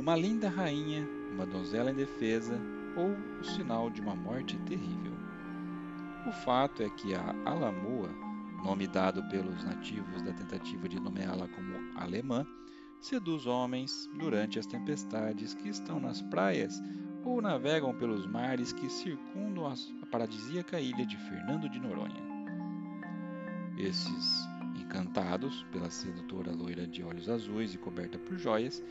uma linda rainha, uma donzela indefesa ou o sinal de uma morte terrível. O fato é que a Alamoa, nome dado pelos nativos da tentativa de nomeá-la como alemã, seduz homens durante as tempestades que estão nas praias ou navegam pelos mares que circundam a paradisíaca ilha de Fernando de Noronha. Esses encantados pela sedutora loira de olhos azuis e coberta por joias,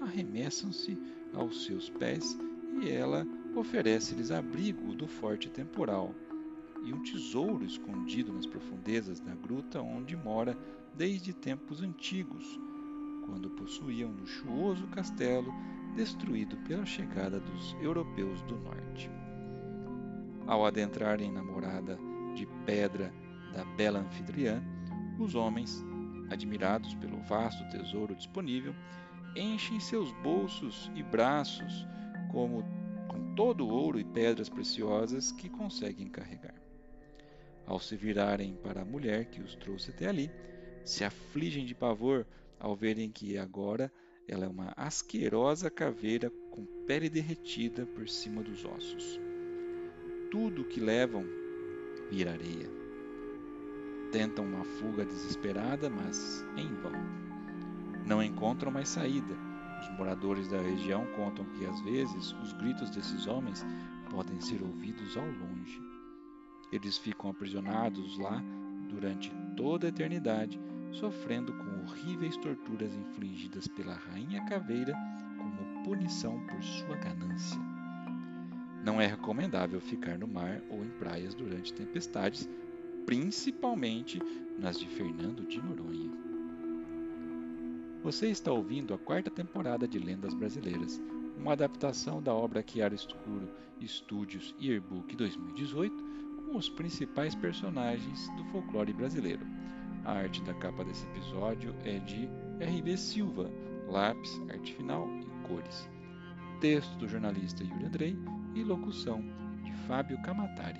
arremessam-se aos seus pés e ela oferece-lhes abrigo do forte temporal e um tesouro escondido nas profundezas da gruta onde mora desde tempos antigos, quando possuía um luxuoso castelo destruído pela chegada dos europeus do norte. Ao adentrarem na morada de pedra da bela anfitriã, os homens, admirados pelo vasto tesouro disponível, enchem seus bolsos e braços como com todo o ouro e pedras preciosas que conseguem carregar. Ao se virarem para a mulher que os trouxe até ali, se afligem de pavor ao verem que agora ela é uma asquerosa caveira com pele derretida por cima dos ossos. Tudo que levam vira areia. Tentam uma fuga desesperada, mas em vão. Não encontram mais saída. Os moradores da região contam que às vezes os gritos desses homens podem ser ouvidos ao longe. Eles ficam aprisionados lá durante toda a eternidade sofrendo com horríveis torturas infligidas pela rainha caveira como punição por sua ganância. Não é recomendável ficar no mar ou em praias durante tempestades, principalmente nas de Fernando de Noronha. Você está ouvindo a quarta temporada de Lendas Brasileiras, uma adaptação da obra Chiara Escuro Estúdios Yearbook 2018, com os principais personagens do folclore brasileiro. A arte da capa desse episódio é de R.B. Silva, lápis, arte final e cores. Texto do jornalista Yuri Andrei e locução de Fábio Camatari.